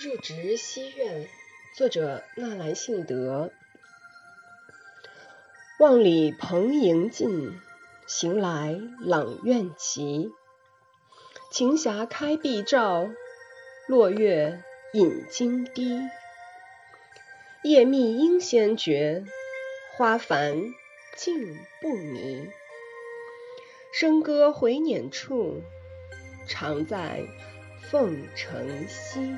入职西苑，作者纳兰性德。望里蓬瀛尽，行来朗苑奇。晴霞开碧照，落月隐金堤。夜密莺先觉，花繁径不迷。笙歌回辇处，常在凤城西。